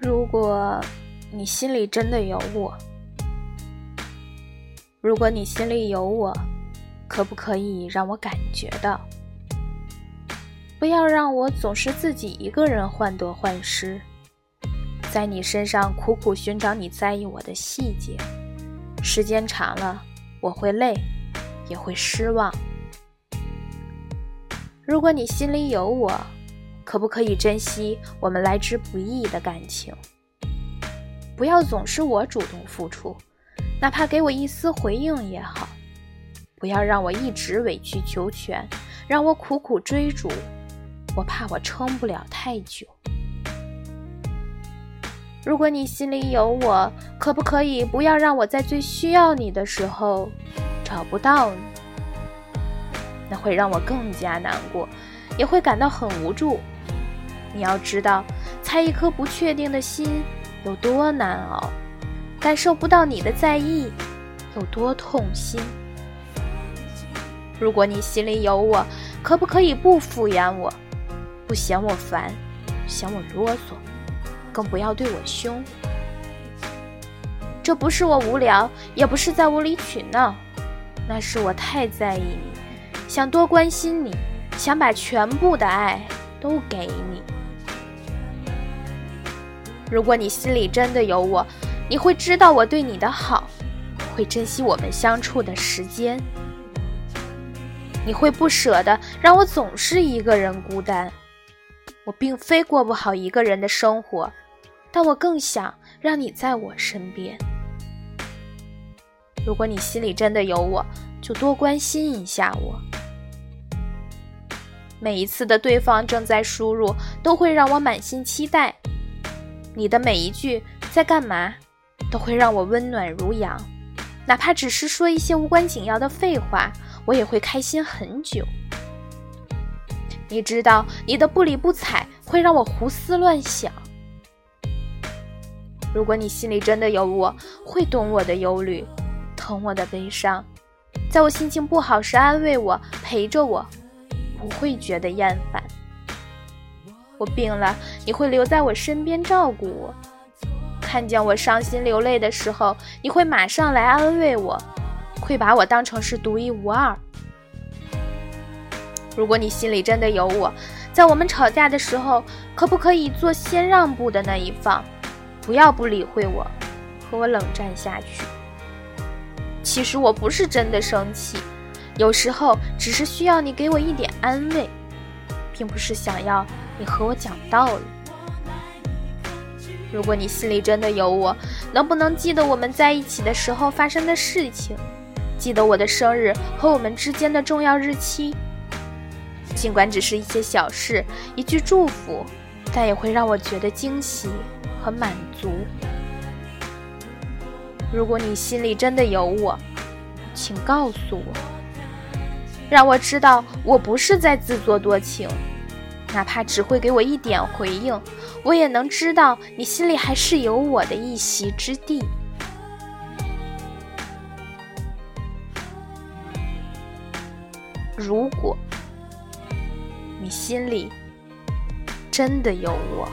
如果你心里真的有我，如果你心里有我，可不可以让我感觉到？不要让我总是自己一个人患得患失，在你身上苦苦寻找你在意我的细节，时间长了我会累，也会失望。如果你心里有我，可不可以珍惜我们来之不易的感情？不要总是我主动付出，哪怕给我一丝回应也好。不要让我一直委曲求全，让我苦苦追逐，我怕我撑不了太久。如果你心里有我，可不可以不要让我在最需要你的时候找不到你？那会让我更加难过，也会感到很无助。你要知道，猜一颗不确定的心有多难熬，感受不到你的在意有多痛心。如果你心里有我，可不可以不敷衍我，不嫌我烦，嫌我啰嗦，更不要对我凶。这不是我无聊，也不是在无理取闹，那是我太在意你，想多关心你，想把全部的爱都给你。如果你心里真的有我，你会知道我对你的好，会珍惜我们相处的时间。你会不舍得让我总是一个人孤单。我并非过不好一个人的生活，但我更想让你在我身边。如果你心里真的有我，就多关心一下我。每一次的对方正在输入，都会让我满心期待。你的每一句在干嘛，都会让我温暖如阳，哪怕只是说一些无关紧要的废话，我也会开心很久。你知道，你的不理不睬会让我胡思乱想。如果你心里真的有我，会懂我的忧虑，疼我的悲伤，在我心情不好时安慰我，陪着我，不会觉得厌烦。我病了，你会留在我身边照顾我；看见我伤心流泪的时候，你会马上来安慰我，会把我当成是独一无二。如果你心里真的有我，在我们吵架的时候，可不可以做先让步的那一方，不要不理会我，和我冷战下去？其实我不是真的生气，有时候只是需要你给我一点安慰，并不是想要。你和我讲道理。如果你心里真的有我，能不能记得我们在一起的时候发生的事情？记得我的生日和我们之间的重要日期？尽管只是一些小事，一句祝福，但也会让我觉得惊喜和满足。如果你心里真的有我，请告诉我，让我知道我不是在自作多情。哪怕只会给我一点回应，我也能知道你心里还是有我的一席之地。如果你心里真的有我。